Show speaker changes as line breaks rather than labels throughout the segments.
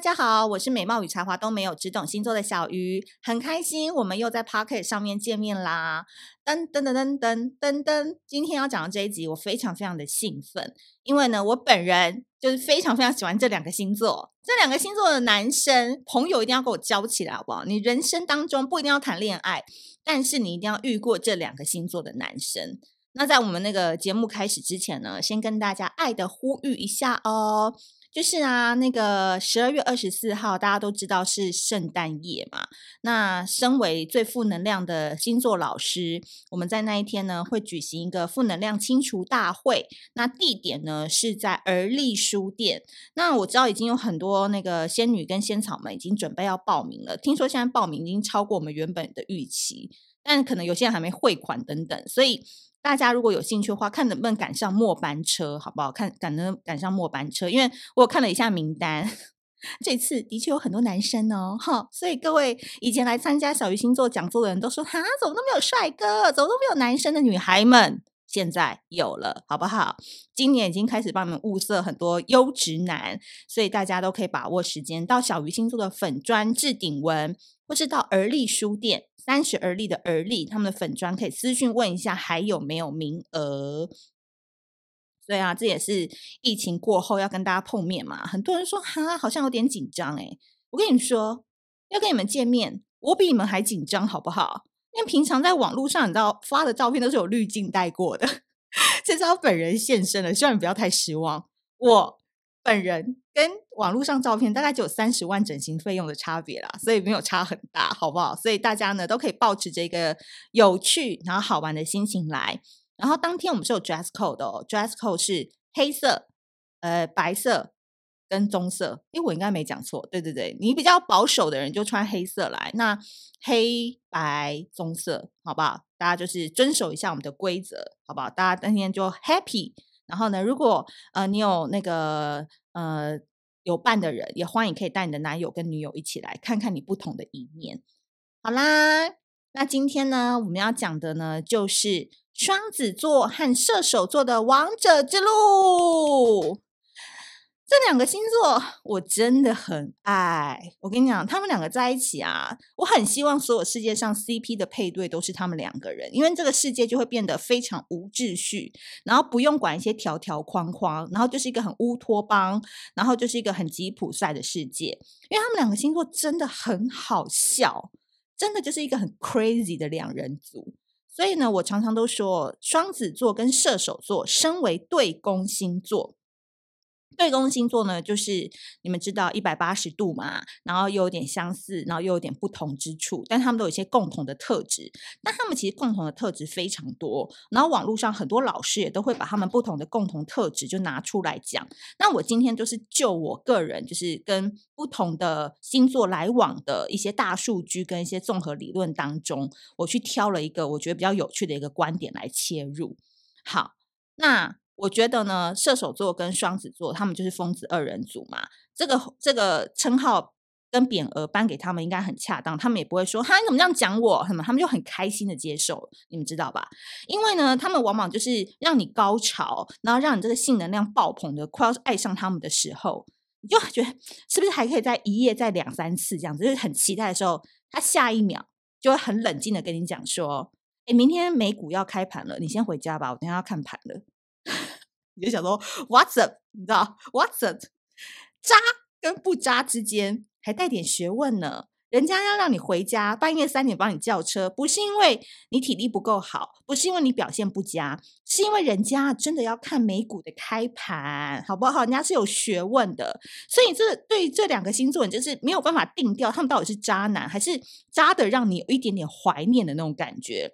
大家好，我是美貌与才华都没有，只懂星座的小鱼，很开心我们又在 Pocket 上面见面啦！噔噔噔噔噔噔噔，今天要讲的这一集，我非常非常的兴奋，因为呢，我本人就是非常非常喜欢这两个星座，这两个星座的男生朋友一定要跟我交起来，好不好？你人生当中不一定要谈恋爱，但是你一定要遇过这两个星座的男生。那在我们那个节目开始之前呢，先跟大家爱的呼吁一下哦。就是啊，那个十二月二十四号，大家都知道是圣诞夜嘛。那身为最负能量的星座老师，我们在那一天呢，会举行一个负能量清除大会。那地点呢是在而立书店。那我知道已经有很多那个仙女跟仙草们已经准备要报名了。听说现在报名已经超过我们原本的预期，但可能有些人还没汇款等等，所以。大家如果有兴趣的话，看能不能赶上末班车，好不好？看赶能赶上末班车，因为我看了一下名单，这次的确有很多男生哦，哈，所以各位以前来参加小鱼星座讲座的人都说，哈，怎么都没有帅哥，怎么都没有男生的女孩们，现在有了，好不好？今年已经开始帮你们物色很多优质男，所以大家都可以把握时间到小鱼星座的粉专置顶文，或是到而立书店。三十而立的而立，他们的粉专可以私讯问一下还有没有名额。对啊，这也是疫情过后要跟大家碰面嘛。很多人说哈，好像有点紧张诶。我跟你说，要跟你们见面，我比你们还紧张，好不好？因为平常在网络上，你知道发的照片都是有滤镜带过的，这次我本人现身了，希望你不要太失望。我。本人跟网络上照片大概只有三十万整形费用的差别啦，所以没有差很大，好不好？所以大家呢都可以抱持这个有趣然后好玩的心情来。然后当天我们是有 dress code 的哦，dress code 是黑色、呃白色跟棕色。因为我应该没讲错，对对对，你比较保守的人就穿黑色来，那黑白棕色，好不好？大家就是遵守一下我们的规则，好不好？大家当天就 happy。然后呢，如果呃你有那个呃有伴的人，也欢迎可以带你的男友跟女友一起来看看你不同的一面。好啦，那今天呢，我们要讲的呢，就是双子座和射手座的王者之路。这两个星座我真的很爱，我跟你讲，他们两个在一起啊，我很希望所有世界上 CP 的配对都是他们两个人，因为这个世界就会变得非常无秩序，然后不用管一些条条框框，然后就是一个很乌托邦，然后就是一个很吉普赛的世界，因为他们两个星座真的很好笑，真的就是一个很 crazy 的两人组，所以呢，我常常都说双子座跟射手座身为对宫星座。对宫星座呢，就是你们知道一百八十度嘛，然后又有点相似，然后又有点不同之处，但他们都有一些共同的特质。但他们其实共同的特质非常多，然后网络上很多老师也都会把他们不同的共同特质就拿出来讲。那我今天就是就我个人，就是跟不同的星座来往的一些大数据跟一些综合理论当中，我去挑了一个我觉得比较有趣的一个观点来切入。好，那。我觉得呢，射手座跟双子座，他们就是疯子二人组嘛。这个这个称号跟匾额颁给他们应该很恰当，他们也不会说哈，你怎么这样讲我？他们他们就很开心的接受，你们知道吧？因为呢，他们往往就是让你高潮，然后让你这个性能量爆棚的，快要爱上他们的时候，你就觉得是不是还可以再一夜再两三次这样子？就是很期待的时候，他下一秒就会很冷静的跟你讲说：“诶，明天美股要开盘了，你先回家吧，我等下要看盘了。”你就想说，What's up？你知道，What's up？渣跟不渣之间还带点学问呢。人家要让你回家，半夜三点帮你叫车，不是因为你体力不够好，不是因为你表现不佳，是因为人家真的要看美股的开盘，好不好？人家是有学问的。所以这对于这两个星座，你就是没有办法定调，他们到底是渣男还是渣的，让你有一点点怀念的那种感觉。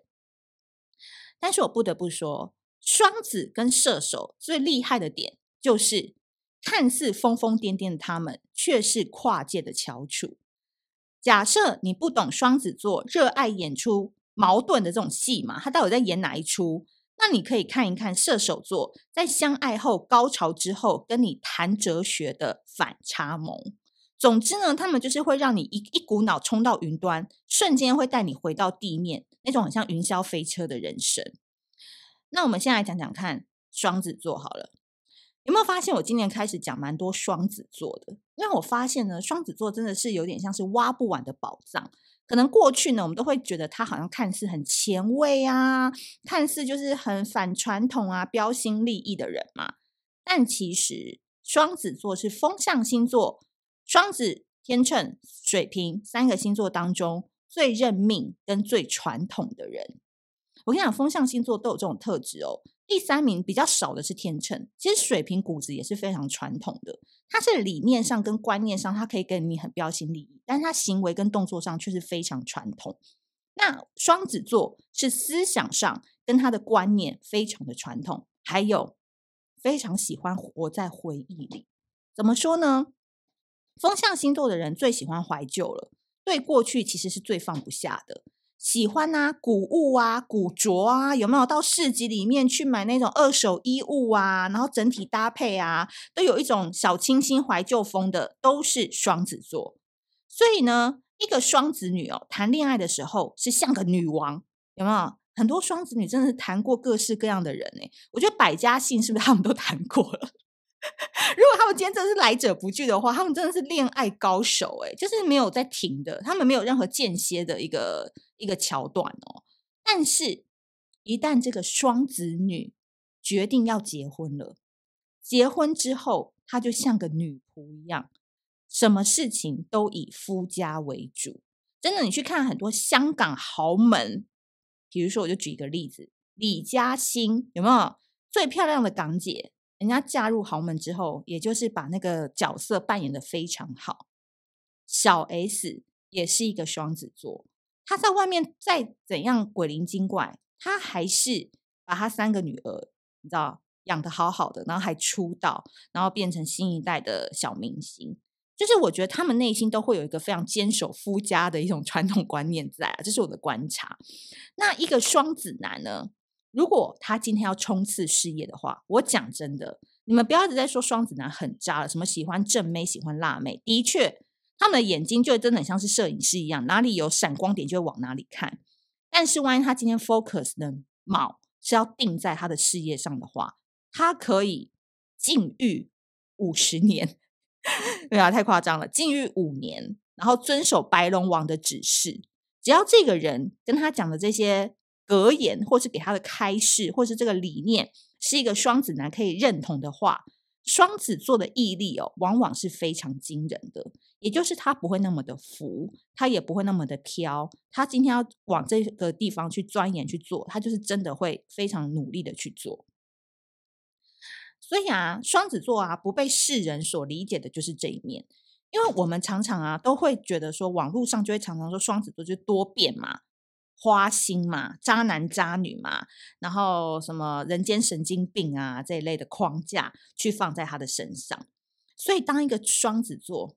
但是我不得不说。双子跟射手最厉害的点，就是看似疯疯癫癫的他们，却是跨界的翘楚。假设你不懂双子座热爱演出矛盾的这种戏嘛，他到底在演哪一出？那你可以看一看射手座在相爱后高潮之后，跟你谈哲学的反差萌。总之呢，他们就是会让你一一股脑冲到云端，瞬间会带你回到地面，那种很像云霄飞车的人生。那我们先来讲讲看双子座好了。有没有发现我今年开始讲蛮多双子座的？因为我发现呢，双子座真的是有点像是挖不完的宝藏。可能过去呢，我们都会觉得他好像看似很前卫啊，看似就是很反传统啊、标新立异的人嘛。但其实双子座是风象星座，双子、天秤、水瓶三个星座当中最认命跟最传统的人。我跟你讲，风象星座都有这种特质哦。第三名比较少的是天秤，其实水瓶骨子也是非常传统的。他是理念上跟观念上，他可以跟你很标新立异，但是他行为跟动作上却是非常传统。那双子座是思想上跟他的观念非常的传统，还有非常喜欢活在回忆里。怎么说呢？风象星座的人最喜欢怀旧了，对过去其实是最放不下的。喜欢啊，古物啊，古着啊，有没有到市集里面去买那种二手衣物啊？然后整体搭配啊，都有一种小清新怀旧风的，都是双子座。所以呢，一个双子女哦，谈恋爱的时候是像个女王，有没有？很多双子女真的是谈过各式各样的人诶，我觉得百家姓是不是他们都谈过了？如果他们今天真的是来者不拒的话，他们真的是恋爱高手哎，就是没有在停的，他们没有任何间歇的一个一个桥段哦。但是，一旦这个双子女决定要结婚了，结婚之后，她就像个女仆一样，什么事情都以夫家为主。真的，你去看很多香港豪门，比如说，我就举一个例子，李嘉欣有没有最漂亮的港姐？人家嫁入豪门之后，也就是把那个角色扮演的非常好。小 S 也是一个双子座，他在外面再怎样鬼灵精怪，他还是把他三个女儿，你知道养得好好的，然后还出道，然后变成新一代的小明星。就是我觉得他们内心都会有一个非常坚守夫家的一种传统观念在啊，这是我的观察。那一个双子男呢？如果他今天要冲刺事业的话，我讲真的，你们不要一直在说双子男很渣了，什么喜欢正妹、喜欢辣妹。的确，他们的眼睛就真的很像是摄影师一样，哪里有闪光点就会往哪里看。但是，万一他今天 focus 的锚是要定在他的事业上的话，他可以禁欲五十年，对啊，太夸张了，禁欲五年，然后遵守白龙王的指示，只要这个人跟他讲的这些。格言，或是给他的开示，或是这个理念，是一个双子男可以认同的话，双子座的毅力哦，往往是非常惊人的。也就是他不会那么的浮，他也不会那么的飘。他今天要往这个地方去钻研去做，他就是真的会非常努力的去做。所以啊，双子座啊，不被世人所理解的就是这一面，因为我们常常啊，都会觉得说，网络上就会常常说双子座就多变嘛。花心嘛，渣男渣女嘛，然后什么人间神经病啊这一类的框架去放在他的身上，所以当一个双子座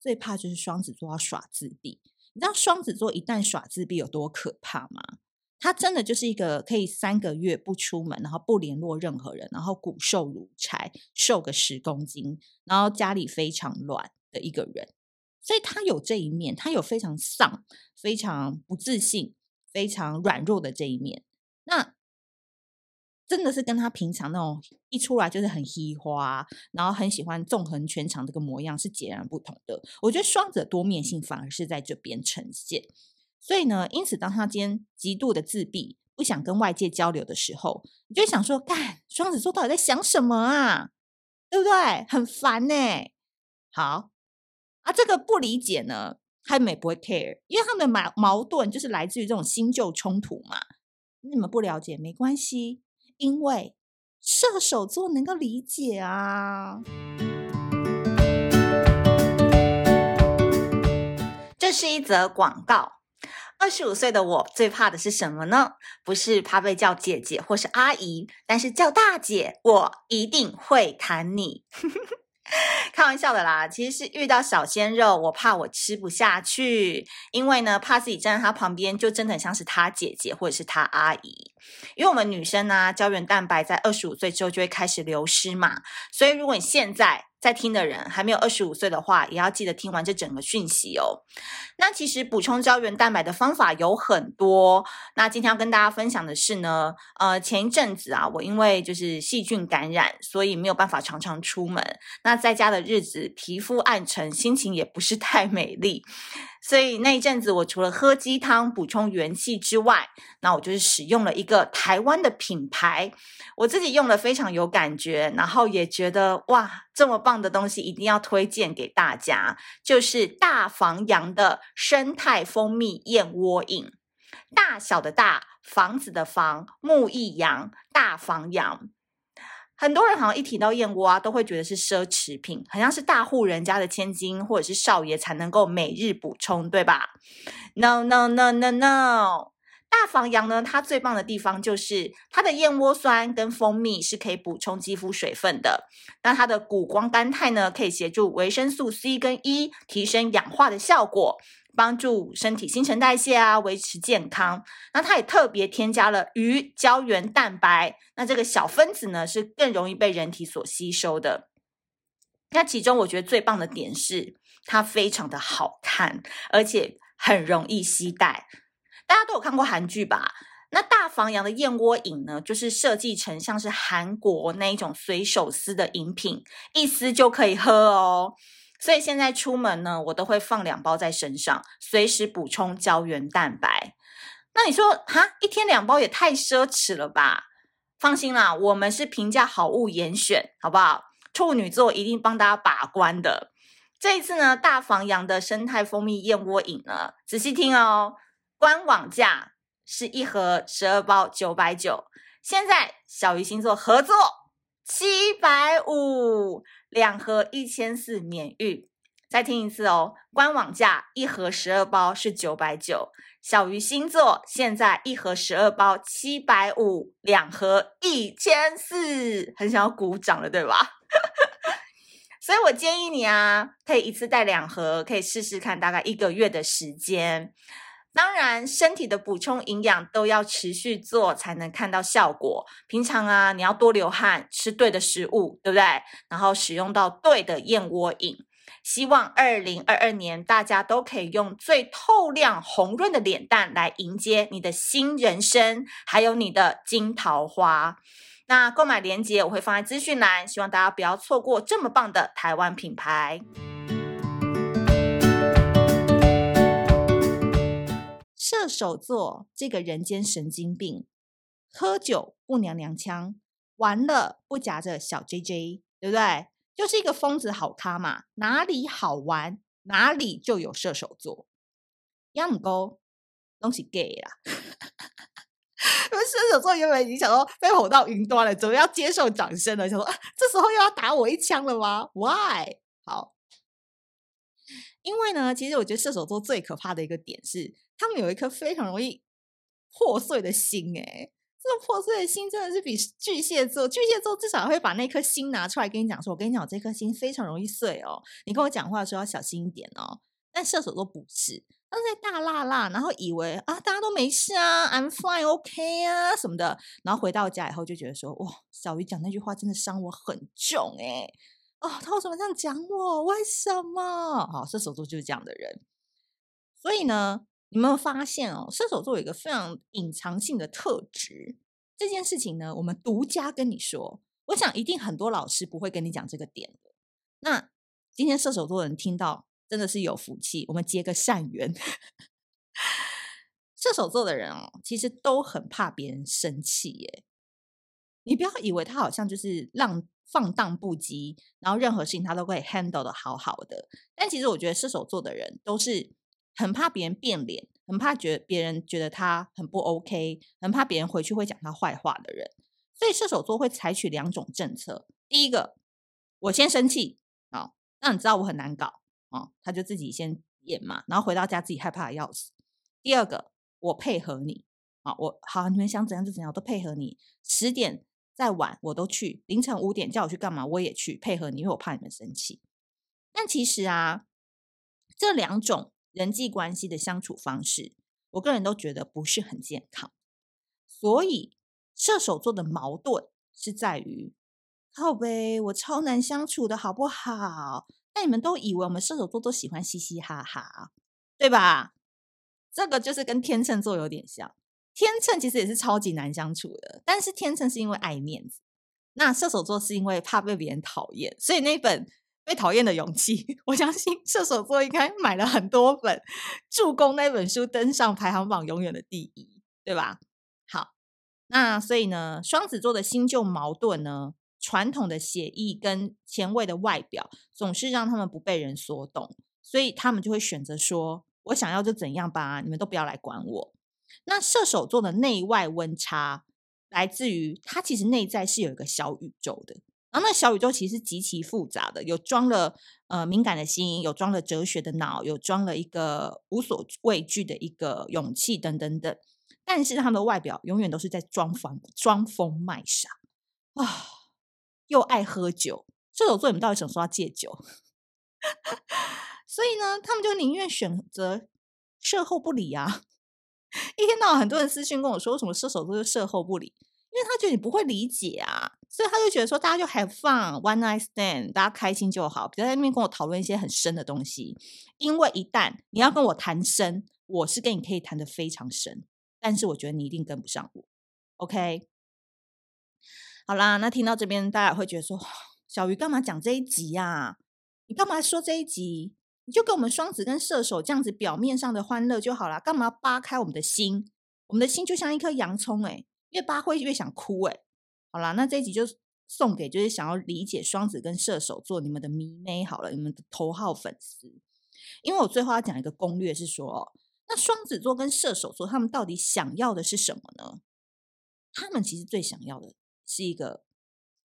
最怕就是双子座要耍自闭。你知道双子座一旦耍自闭有多可怕吗？他真的就是一个可以三个月不出门，然后不联络任何人，然后骨瘦如柴，瘦个十公斤，然后家里非常乱的一个人。所以他有这一面，他有非常丧、非常不自信、非常软弱的这一面。那真的是跟他平常那种一出来就是很嘻花，然后很喜欢纵横全场这个模样是截然不同的。我觉得双子多面性反而是在这边呈现。所以呢，因此当他今天极度的自闭，不想跟外界交流的时候，你就想说：干，双子座到底在想什么啊？对不对？很烦呢、好。啊，这个不理解呢，他们也不会 care，因为他们的矛矛盾就是来自于这种新旧冲突嘛。你们不了解没关系，因为射手座能够理解啊。这是一则广告。二十五岁的我最怕的是什么呢？不是怕被叫姐姐或是阿姨，但是叫大姐，我一定会弹你。开玩笑的啦，其实是遇到小鲜肉，我怕我吃不下去，因为呢，怕自己站在他旁边就真的很像是他姐姐或者是他阿姨。因为我们女生呢、胶原蛋白在二十五岁之后就会开始流失嘛，所以如果你现在在听的人还没有二十五岁的话，也要记得听完这整个讯息哦。那其实补充胶原蛋白的方法有很多。那今天要跟大家分享的是呢，呃，前一阵子啊，我因为就是细菌感染，所以没有办法常常出门。那在家的日子，皮肤暗沉，心情也不是太美丽。所以那一阵子，我除了喝鸡汤补充元气之外，那我就是使用了一个台湾的品牌，我自己用了非常有感觉，然后也觉得哇，这么棒的东西一定要推荐给大家，就是大房阳的生态蜂蜜燕窝饮，大小的大，房子的房，木易阳，大房阳。很多人好像一提到燕窝啊，都会觉得是奢侈品，好像是大户人家的千金或者是少爷才能够每日补充，对吧？No No No No No，大房羊呢，它最棒的地方就是它的燕窝酸跟蜂蜜是可以补充肌肤水分的，那它的谷胱甘肽呢，可以协助维生素 C 跟 E 提升氧化的效果。帮助身体新陈代谢啊，维持健康。那它也特别添加了鱼胶原蛋白，那这个小分子呢是更容易被人体所吸收的。那其中我觉得最棒的点是它非常的好看，而且很容易携带。大家都有看过韩剧吧？那大房阳的燕窝饮呢，就是设计成像是韩国那一种随手撕的饮品，一撕就可以喝哦。所以现在出门呢，我都会放两包在身上，随时补充胶原蛋白。那你说，哈，一天两包也太奢侈了吧？放心啦，我们是平价好物严选，好不好？处女座一定帮大家把关的。这一次呢，大房阳的生态蜂蜜燕窝饮呢，仔细听哦，官网价是一盒十二包九百九，现在小鱼星座合作七百五。两盒一千四免运，再听一次哦。官网价一盒十二包是九百九，小鱼星座现在一盒十二包七百五，两盒一千四，很想要鼓掌了，对吧？所以我建议你啊，可以一次带两盒，可以试试看，大概一个月的时间。当然，身体的补充营养都要持续做，才能看到效果。平常啊，你要多流汗，吃对的食物，对不对？然后使用到对的燕窝饮。希望二零二二年大家都可以用最透亮、红润的脸蛋来迎接你的新人生，还有你的金桃花。那购买链接我会放在资讯栏，希望大家不要错过这么棒的台湾品牌。射手座这个人间神经病，喝酒不娘娘腔，玩了不夹着小 JJ，对不对？就是一个疯子好咖嘛，哪里好玩哪里就有射手座。杨母沟东西 gay 啦，因为射手座原本已经想说被吼到云端了，怎么要接受掌声了？想说、这时候又要打我一枪了吗？Why？好，因为呢，其实我觉得射手座最可怕的一个点是。他们有一颗非常容易破碎的心，哎，这个破碎的心真的是比巨蟹座，巨蟹座至少会把那颗心拿出来跟你讲，说：“我跟你讲，这颗心非常容易碎哦，你跟我讲话的时候要小心一点哦。”但射手座不是，他在大辣辣，然后以为啊，大家都没事啊，I'm fine, OK 啊什么的，然后回到家以后就觉得说：“哇，小鱼讲那句话真的伤我很重，哎，哦，他为什么这样讲我？为什么？好，射手座就是这样的人，所以呢。”你有没有发现哦？射手座有一个非常隐藏性的特质。这件事情呢，我们独家跟你说。我想一定很多老师不会跟你讲这个点的。那今天射手座的人听到真的是有福气，我们结个善缘。射手座的人哦，其实都很怕别人生气耶。你不要以为他好像就是浪放荡不羁，然后任何事情他都可以 handle 得好好的。但其实我觉得射手座的人都是。很怕别人变脸，很怕觉别人觉得他很不 OK，很怕别人回去会讲他坏话的人。所以射手座会采取两种政策：第一个，我先生气啊，让你知道我很难搞啊，他就自己先演嘛，然后回到家自己害怕的要死。第二个，我配合你啊，我好，你们想怎样就怎样，我都配合你。十点再晚我都去，凌晨五点叫我去干嘛我也去配合你，因为我怕你们生气。但其实啊，这两种。人际关系的相处方式，我个人都觉得不是很健康。所以射手座的矛盾是在于，靠北，我超难相处的好不好？但你们都以为我们射手座都喜欢嘻嘻哈哈，对吧？这个就是跟天秤座有点像。天秤其实也是超级难相处的，但是天秤是因为爱面子，那射手座是因为怕被别人讨厌，所以那本被讨厌的勇气，我相信射手座应该买了很多本，助攻那本书登上排行榜永远的第一，对吧？好，那所以呢，双子座的新旧矛盾呢，传统的写意跟前卫的外表，总是让他们不被人所懂，所以他们就会选择说：“我想要就怎样吧，你们都不要来管我。”那射手座的内外温差，来自于他其实内在是有一个小宇宙的，然后那小宇宙其实极其复杂的，有装了呃敏感的心，有装了哲学的脑，有装了一个无所畏惧的一个勇气等等等。但是他们的外表永远都是在装疯装疯卖傻啊，又爱喝酒。射手座，你们到底什么时候要戒酒？所以呢，他们就宁愿选择射后不理啊。一天到晚，很多人私信跟我说，为什么射手座就射后不理？因为他觉得你不会理解啊，所以他就觉得说，大家就 have fun，one night stand，大家开心就好，不要在那边跟我讨论一些很深的东西。因为一旦你要跟我谈深，我是跟你可以谈得非常深，但是我觉得你一定跟不上我。OK，好啦，那听到这边，大家会觉得说，小鱼干嘛讲这一集呀、你干嘛说这一集？你就跟我们双子跟射手这样子表面上的欢乐就好了，干嘛扒开我们的心？我们的心就像一颗洋葱，哎，越扒会越想哭，哎。好啦，那这一集就送给就是想要理解双子跟射手座你们的迷妹好了，你们的头号粉丝。因为我最后要讲一个攻略是说，那双子座跟射手座他们到底想要的是什么呢？他们其实最想要的是一个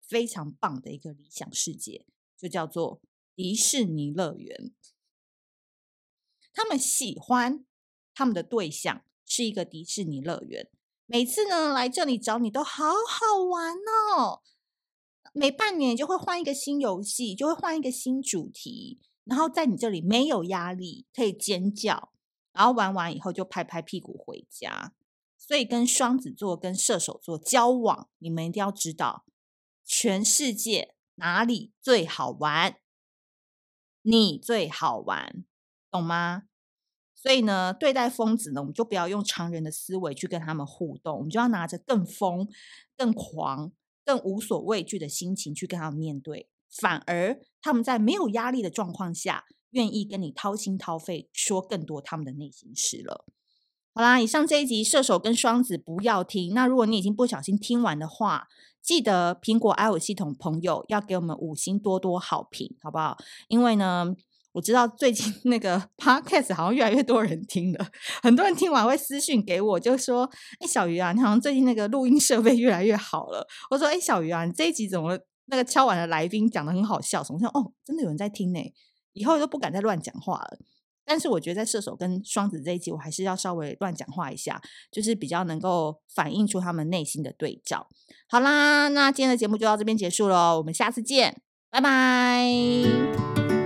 非常棒的一个理想世界，就叫做迪士尼乐园。他们喜欢他们的对象是一个迪士尼乐园，每次呢来这里找你都好好玩哦。每半年就会换一个新游戏，就会换一个新主题，然后在你这里没有压力，可以尖叫，然后玩完以后就拍拍屁股回家。所以跟双子座跟射手座交往，你们一定要知道全世界哪里最好玩，你最好玩。懂吗？所以呢，对待疯子呢，我们就不要用常人的思维去跟他们互动，我们就要拿着更疯、更狂、更无所畏惧的心情去跟他们面对。反而他们在没有压力的状况下，愿意跟你掏心掏肺说更多他们的内心事了。好啦，以上这一集射手跟双子不要听。那如果你已经不小心听完的话，记得苹果 i o 系统朋友要给我们五星多多好评，好不好？因为呢。我知道最近那个 podcast 好像越来越多人听了，很多人听完会私信给我，就说：“哎，小鱼啊，你好像最近那个录音设备越来越好了。”我说：“哎，小鱼啊，你这一集怎么那个敲碗的来宾讲得很好笑？什么像哦，真的有人在听呢，以后都不敢再乱讲话了。”但是我觉得在射手跟双子这一集，我还是要稍微乱讲话一下，就是比较能够反映出他们内心的对照。好啦，那今天的节目就到这边结束喽，我们下次见，拜拜。